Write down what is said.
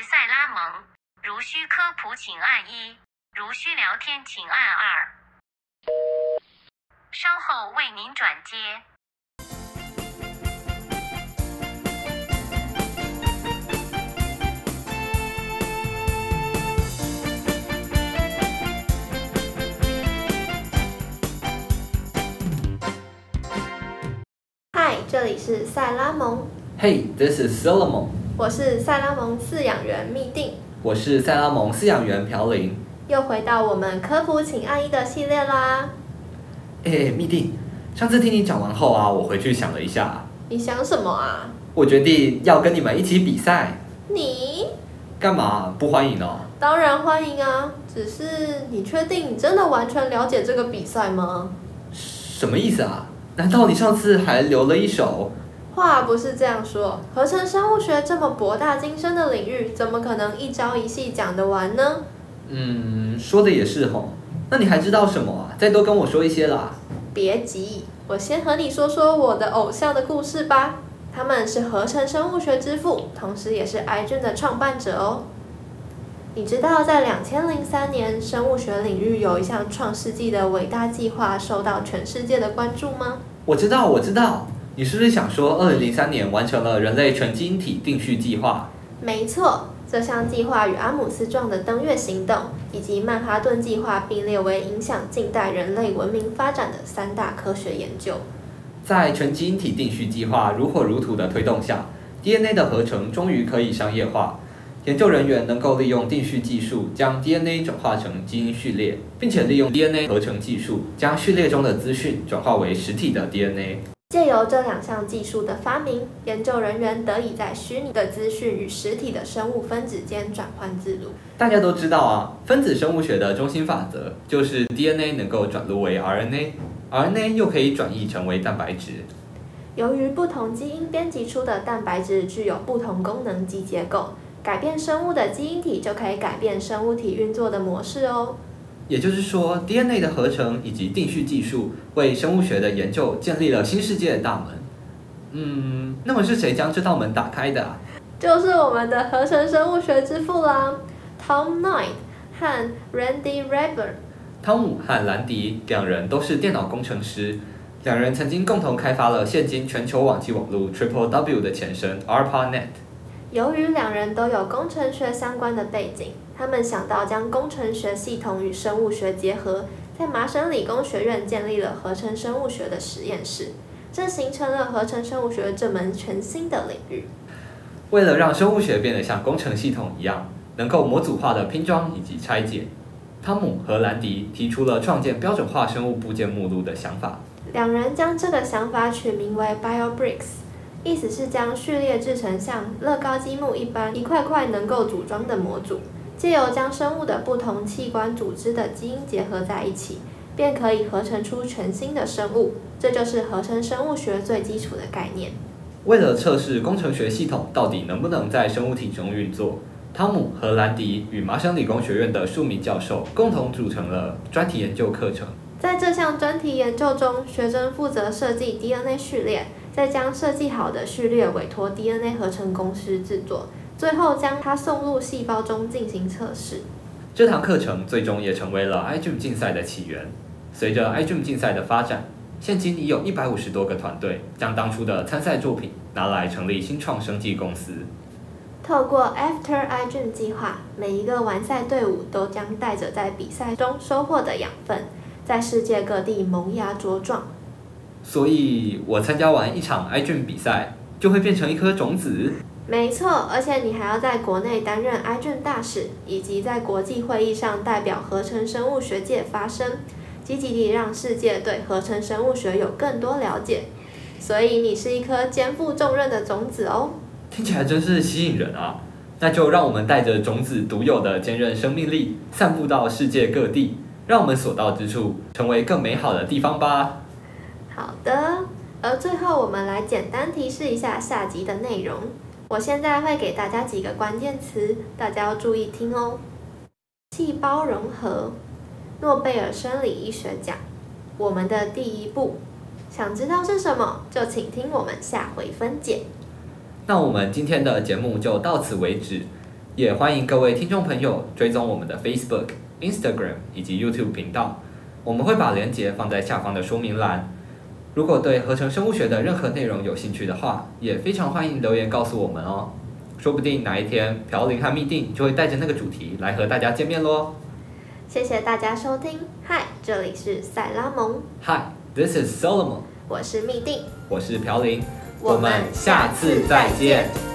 是塞拉蒙。如需科普，请按一；如需聊天，请按二。稍后为您转接。嗨，这里是塞拉蒙，Hey, this is Solomon。我是塞拉蒙饲养员密定，我是塞拉蒙饲养员朴林。又回到我们科普请按一的系列啦。哎，密定，上次听你讲完后啊，我回去想了一下，你想什么啊？我决定要跟你们一起比赛。你干嘛？不欢迎哦？当然欢迎啊，只是你确定你真的完全了解这个比赛吗？什么意思啊？难道你上次还留了一手？话不是这样说，合成生物学这么博大精深的领域，怎么可能一朝一夕讲得完呢？嗯，说的也是吼。那你还知道什么啊？再多跟我说一些啦。别急，我先和你说说我的偶像的故事吧。他们是合成生物学之父，同时也是 iGen 的创办者哦。你知道在两千零三年，生物学领域有一项创世纪的伟大计划受到全世界的关注吗？我知道，我知道。你是不是想说，二零零三年完成了人类全基因体定序计划？没错，这项计划与阿姆斯壮的登月行动以及曼哈顿计划并列为影响近代人类文明发展的三大科学研究。在全基因体定序计划如火如荼的推动下，DNA 的合成终于可以商业化。研究人员能够利用定序技术将 DNA 转化成基因序列，并且利用 DNA 合成技术将序列中的资讯转化为实体的 DNA。借由这两项技术的发明，研究人员得以在虚拟的资讯与实体的生物分子间转换自如。大家都知道啊，分子生物学的中心法则就是 DNA 能够转录为 RNA，RNA 又可以转译成为蛋白质。由于不同基因编辑出的蛋白质具有不同功能及结构，改变生物的基因体就可以改变生物体运作的模式哦。也就是说，DNA 的合成以及定序技术为生物学的研究建立了新世界的大门。嗯，那么是谁将这道门打开的啊？就是我们的合成生物学之父啦，Tom Knight 和 Randy Raber。汤姆和兰迪两人都是电脑工程师，两人曾经共同开发了现今全球网际网络 Triple W 的前身 ARPANET。由于两人都有工程学相关的背景，他们想到将工程学系统与生物学结合，在麻省理工学院建立了合成生物学的实验室，这形成了合成生物学这门全新的领域。为了让生物学变得像工程系统一样，能够模组化的拼装以及拆解，汤姆和兰迪提出了创建标准化生物部件目录的想法。两人将这个想法取名为 BioBricks，意思是将序列制成像乐高积木一般一块块能够组装的模组，借由将生物的不同器官组织的基因结合在一起，便可以合成出全新的生物。这就是合成生物学最基础的概念。为了测试工程学系统到底能不能在生物体中运作，汤姆和兰迪与麻省理工学院的数名教授共同组成了专题研究课程。在这项专题研究中，学生负责设计 DNA 序列，再将设计好的序列委托 DNA 合成公司制作，最后将它送入细胞中进行测试。这堂课程最终也成为了 iGEM 竞赛的起源。随着 iGEM 竞赛的发展，现今已有一百五十多个团队将当初的参赛作品拿来成立新创生技公司。透过 After iGEM 计划，每一个完赛队伍都将带着在比赛中收获的养分，在世界各地萌芽茁壮。所以，我参加完一场 iGEM 比赛，就会变成一颗种子。没错，而且你还要在国内担任 iGen 大使，以及在国际会议上代表合成生物学界发声，积极地让世界对合成生物学有更多了解。所以你是一颗肩负重任的种子哦。听起来真是吸引人啊！那就让我们带着种子独有的坚韧生命力，散布到世界各地，让我们所到之处成为更美好的地方吧。好的，而最后我们来简单提示一下下集的内容。我现在会给大家几个关键词，大家要注意听哦。细胞融合，诺贝尔生理医学奖，我们的第一步。想知道是什么，就请听我们下回分解。那我们今天的节目就到此为止。也欢迎各位听众朋友追踪我们的 Facebook、Instagram 以及 YouTube 频道，我们会把链接放在下方的说明栏。如果对合成生物学的任何内容有兴趣的话，也非常欢迎留言告诉我们哦。说不定哪一天朴林和密定就会带着那个主题来和大家见面喽。谢谢大家收听，嗨，这里是塞拉蒙，Hi，this is Solomon，我是密定，我是朴林，我们下次再见。